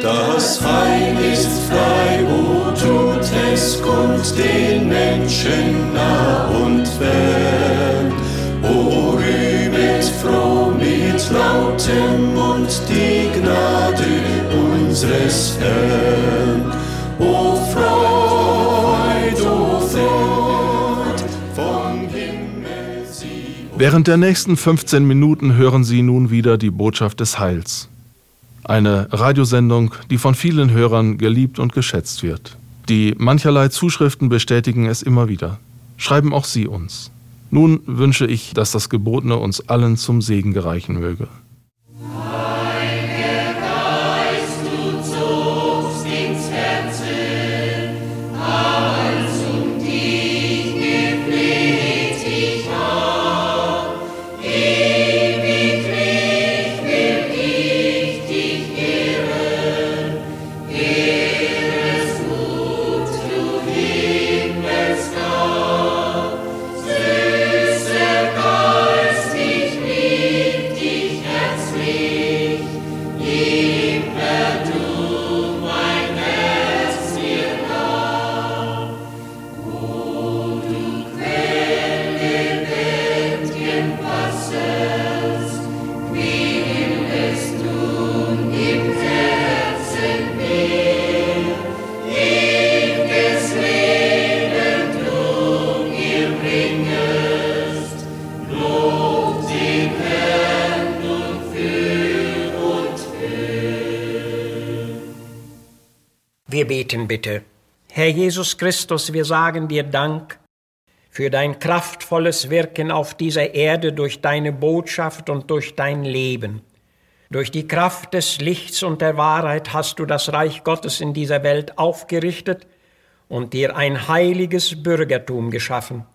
Das Heil ist frei, o tut es kund den Menschen nah und fern. O rühmet froh mit lautem Mund die Gnade unseres Herrn. O Freud, o Freud, vom Himmel sie. Während der nächsten 15 Minuten hören Sie nun wieder die Botschaft des Heils. Eine Radiosendung, die von vielen Hörern geliebt und geschätzt wird. Die mancherlei Zuschriften bestätigen es immer wieder. Schreiben auch Sie uns. Nun wünsche ich, dass das Gebotene uns allen zum Segen gereichen möge. Beten bitte. Herr Jesus Christus, wir sagen dir Dank für dein kraftvolles Wirken auf dieser Erde durch deine Botschaft und durch dein Leben. Durch die Kraft des Lichts und der Wahrheit hast du das Reich Gottes in dieser Welt aufgerichtet und dir ein heiliges Bürgertum geschaffen.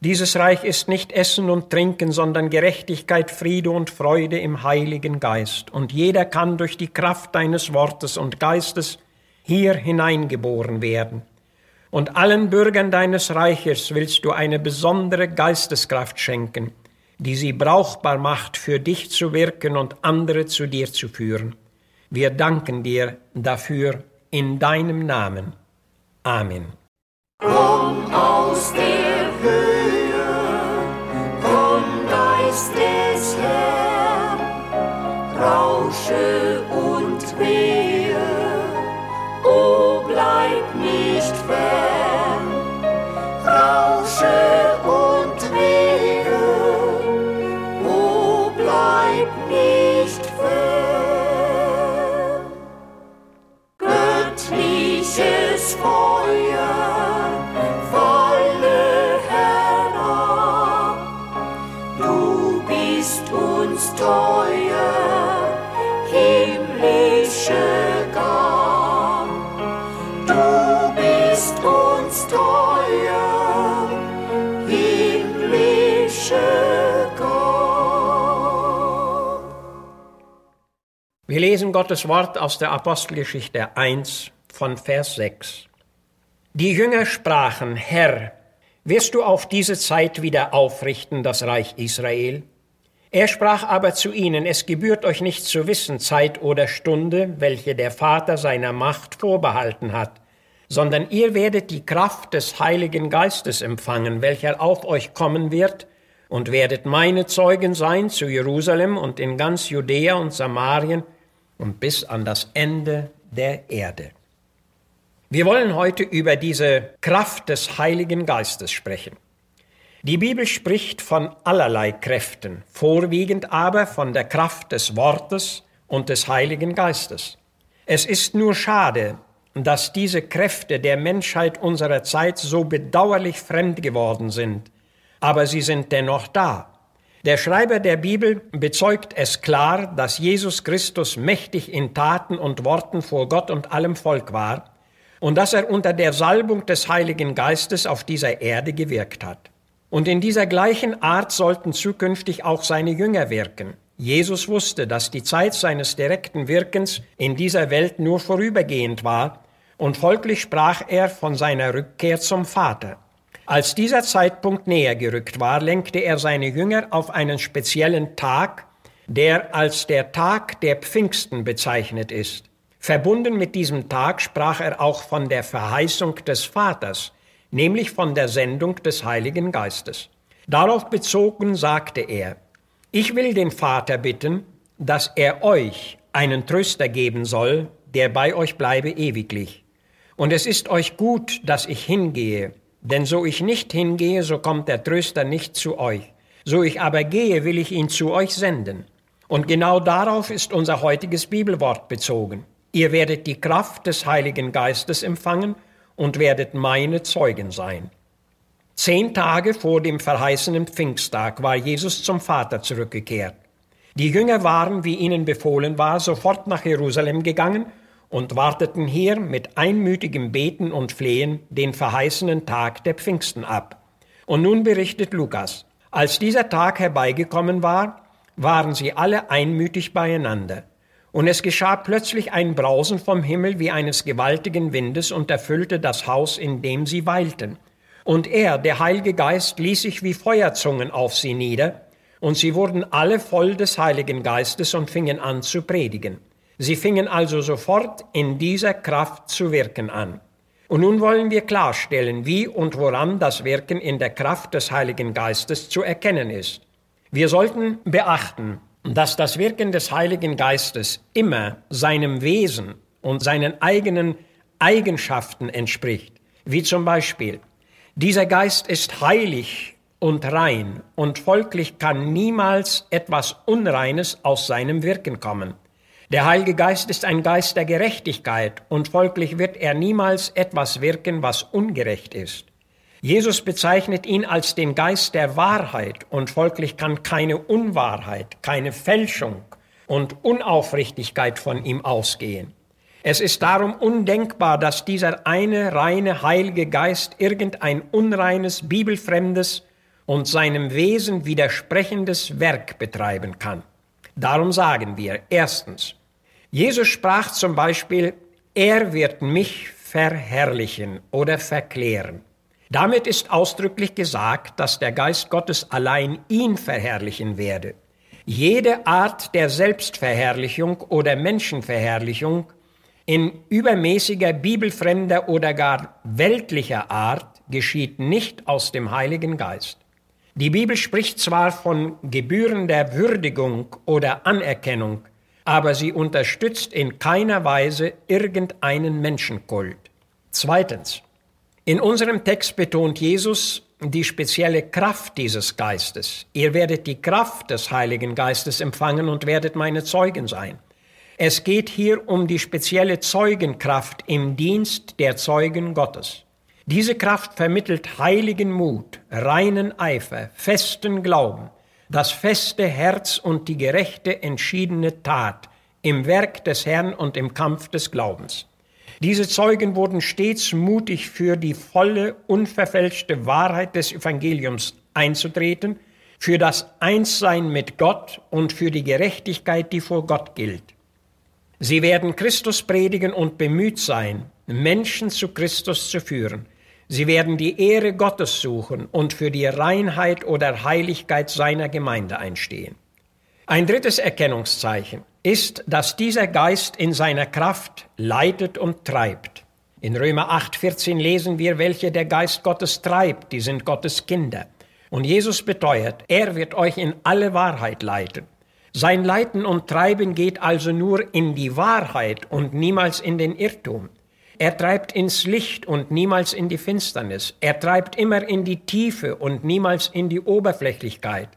Dieses Reich ist nicht Essen und Trinken, sondern Gerechtigkeit, Friede und Freude im Heiligen Geist. Und jeder kann durch die Kraft deines Wortes und Geistes hier hineingeboren werden. Und allen Bürgern deines Reiches willst du eine besondere Geisteskraft schenken, die sie brauchbar macht, für dich zu wirken und andere zu dir zu führen. Wir danken dir dafür in deinem Namen. Amen. Komm aus der Höhe, komm Geist des Herrn, rausche und wehe, nicht fern, lesen Gottes Wort aus der Apostelgeschichte 1 von Vers 6. Die Jünger sprachen, Herr, wirst du auf diese Zeit wieder aufrichten das Reich Israel? Er sprach aber zu ihnen, es gebührt euch nicht zu wissen Zeit oder Stunde, welche der Vater seiner Macht vorbehalten hat, sondern ihr werdet die Kraft des Heiligen Geistes empfangen, welcher auf euch kommen wird, und werdet meine Zeugen sein zu Jerusalem und in ganz Judäa und Samarien und bis an das Ende der Erde. Wir wollen heute über diese Kraft des Heiligen Geistes sprechen. Die Bibel spricht von allerlei Kräften, vorwiegend aber von der Kraft des Wortes und des Heiligen Geistes. Es ist nur schade, dass diese Kräfte der Menschheit unserer Zeit so bedauerlich fremd geworden sind, aber sie sind dennoch da. Der Schreiber der Bibel bezeugt es klar, dass Jesus Christus mächtig in Taten und Worten vor Gott und allem Volk war und dass er unter der Salbung des Heiligen Geistes auf dieser Erde gewirkt hat. Und in dieser gleichen Art sollten zukünftig auch seine Jünger wirken. Jesus wusste, dass die Zeit seines direkten Wirkens in dieser Welt nur vorübergehend war, und folglich sprach er von seiner Rückkehr zum Vater. Als dieser Zeitpunkt näher gerückt war, lenkte er seine Jünger auf einen speziellen Tag, der als der Tag der Pfingsten bezeichnet ist. Verbunden mit diesem Tag sprach er auch von der Verheißung des Vaters, nämlich von der Sendung des Heiligen Geistes. Darauf bezogen sagte er, ich will den Vater bitten, dass er euch einen Tröster geben soll, der bei euch bleibe ewiglich. Und es ist euch gut, dass ich hingehe, denn so ich nicht hingehe, so kommt der Tröster nicht zu euch. So ich aber gehe, will ich ihn zu euch senden. Und genau darauf ist unser heutiges Bibelwort bezogen. Ihr werdet die Kraft des Heiligen Geistes empfangen und werdet meine Zeugen sein. Zehn Tage vor dem verheißenen Pfingsttag war Jesus zum Vater zurückgekehrt. Die Jünger waren, wie ihnen befohlen war, sofort nach Jerusalem gegangen und warteten hier mit einmütigem Beten und Flehen den verheißenen Tag der Pfingsten ab. Und nun berichtet Lukas, als dieser Tag herbeigekommen war, waren sie alle einmütig beieinander. Und es geschah plötzlich ein Brausen vom Himmel wie eines gewaltigen Windes und erfüllte das Haus, in dem sie weilten. Und er, der Heilige Geist, ließ sich wie Feuerzungen auf sie nieder, und sie wurden alle voll des Heiligen Geistes und fingen an zu predigen. Sie fingen also sofort in dieser Kraft zu wirken an. Und nun wollen wir klarstellen, wie und woran das Wirken in der Kraft des Heiligen Geistes zu erkennen ist. Wir sollten beachten, dass das Wirken des Heiligen Geistes immer seinem Wesen und seinen eigenen Eigenschaften entspricht, wie zum Beispiel, dieser Geist ist heilig und rein und folglich kann niemals etwas Unreines aus seinem Wirken kommen. Der Heilige Geist ist ein Geist der Gerechtigkeit und folglich wird er niemals etwas wirken, was ungerecht ist. Jesus bezeichnet ihn als den Geist der Wahrheit und folglich kann keine Unwahrheit, keine Fälschung und Unaufrichtigkeit von ihm ausgehen. Es ist darum undenkbar, dass dieser eine reine Heilige Geist irgendein unreines, bibelfremdes und seinem Wesen widersprechendes Werk betreiben kann. Darum sagen wir erstens, Jesus sprach zum Beispiel, er wird mich verherrlichen oder verklären. Damit ist ausdrücklich gesagt, dass der Geist Gottes allein ihn verherrlichen werde. Jede Art der Selbstverherrlichung oder Menschenverherrlichung in übermäßiger bibelfremder oder gar weltlicher Art geschieht nicht aus dem Heiligen Geist. Die Bibel spricht zwar von gebührender Würdigung oder Anerkennung, aber sie unterstützt in keiner Weise irgendeinen Menschenkult. Zweitens. In unserem Text betont Jesus die spezielle Kraft dieses Geistes. Ihr werdet die Kraft des Heiligen Geistes empfangen und werdet meine Zeugen sein. Es geht hier um die spezielle Zeugenkraft im Dienst der Zeugen Gottes. Diese Kraft vermittelt heiligen Mut, reinen Eifer, festen Glauben, das feste Herz und die gerechte, entschiedene Tat im Werk des Herrn und im Kampf des Glaubens. Diese Zeugen wurden stets mutig für die volle, unverfälschte Wahrheit des Evangeliums einzutreten, für das Einssein mit Gott und für die Gerechtigkeit, die vor Gott gilt. Sie werden Christus predigen und bemüht sein, Menschen zu Christus zu führen, Sie werden die Ehre Gottes suchen und für die Reinheit oder Heiligkeit seiner Gemeinde einstehen. Ein drittes Erkennungszeichen ist, dass dieser Geist in seiner Kraft leitet und treibt. In Römer 8:14 lesen wir, welche der Geist Gottes treibt, die sind Gottes Kinder. Und Jesus beteuert, er wird euch in alle Wahrheit leiten. Sein Leiten und Treiben geht also nur in die Wahrheit und niemals in den Irrtum. Er treibt ins Licht und niemals in die Finsternis. Er treibt immer in die Tiefe und niemals in die Oberflächlichkeit.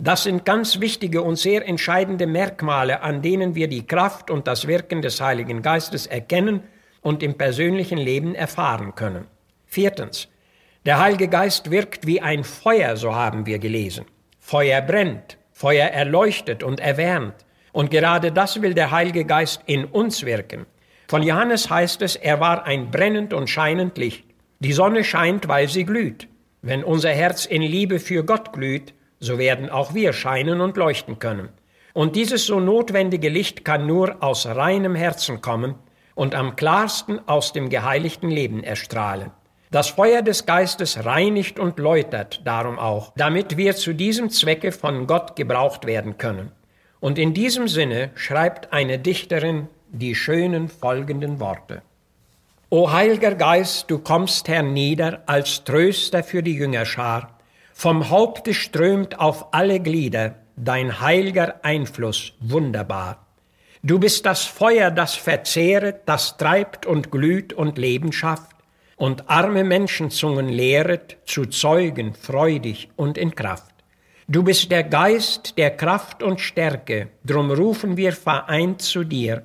Das sind ganz wichtige und sehr entscheidende Merkmale, an denen wir die Kraft und das Wirken des Heiligen Geistes erkennen und im persönlichen Leben erfahren können. Viertens. Der Heilige Geist wirkt wie ein Feuer, so haben wir gelesen. Feuer brennt, Feuer erleuchtet und erwärmt. Und gerade das will der Heilige Geist in uns wirken. Von Johannes heißt es, er war ein brennend und scheinend Licht. Die Sonne scheint, weil sie glüht. Wenn unser Herz in Liebe für Gott glüht, so werden auch wir scheinen und leuchten können. Und dieses so notwendige Licht kann nur aus reinem Herzen kommen und am klarsten aus dem geheiligten Leben erstrahlen. Das Feuer des Geistes reinigt und läutert darum auch, damit wir zu diesem Zwecke von Gott gebraucht werden können. Und in diesem Sinne schreibt eine Dichterin die schönen folgenden Worte. O Heiliger Geist, du kommst hernieder als Tröster für die Jüngerschar. Vom Haupte strömt auf alle Glieder dein heiliger Einfluss wunderbar. Du bist das Feuer, das verzehret, das treibt und glüht und Leben schafft und arme Menschenzungen lehret, zu Zeugen freudig und in Kraft. Du bist der Geist der Kraft und Stärke, drum rufen wir vereint zu dir,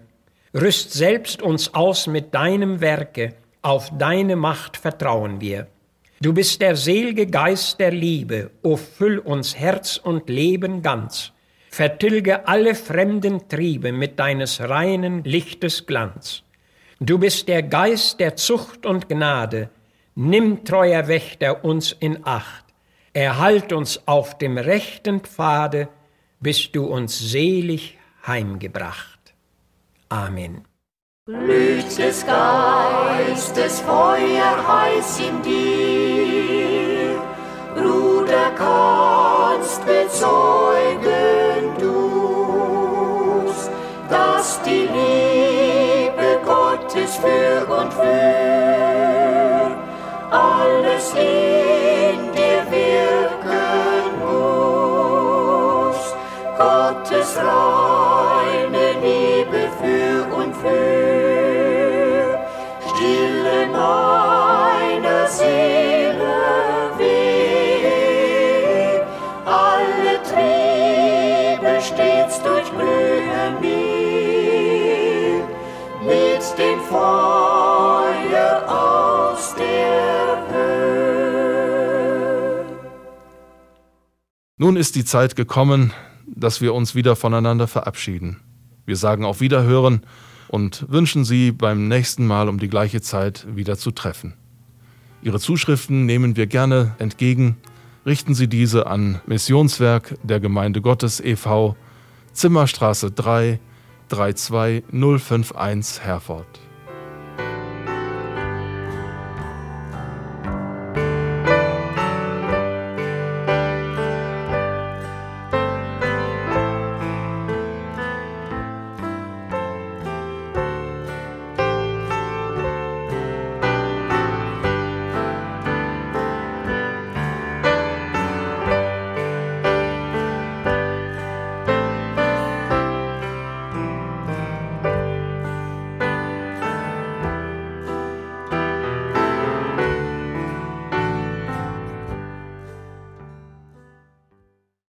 Rüst selbst uns aus mit deinem Werke, auf deine Macht vertrauen wir. Du bist der selge Geist der Liebe, o füll uns Herz und Leben ganz. Vertilge alle fremden Triebe mit deines reinen Lichtes Glanz. Du bist der Geist der Zucht und Gnade, nimm treuer Wächter uns in Acht. Erhalt uns auf dem rechten Pfade, bis du uns selig heimgebracht. Amen. Blüt des Geistes Feuer heiß in dir, Bruder kannst bezeugen du's, dass die Liebe Gottes für und für Nun ist die Zeit gekommen, dass wir uns wieder voneinander verabschieden. Wir sagen auf Wiederhören und wünschen Sie beim nächsten Mal um die gleiche Zeit wieder zu treffen. Ihre Zuschriften nehmen wir gerne entgegen. Richten Sie diese an Missionswerk der Gemeinde Gottes e.V., Zimmerstraße 3, 32051 Herford.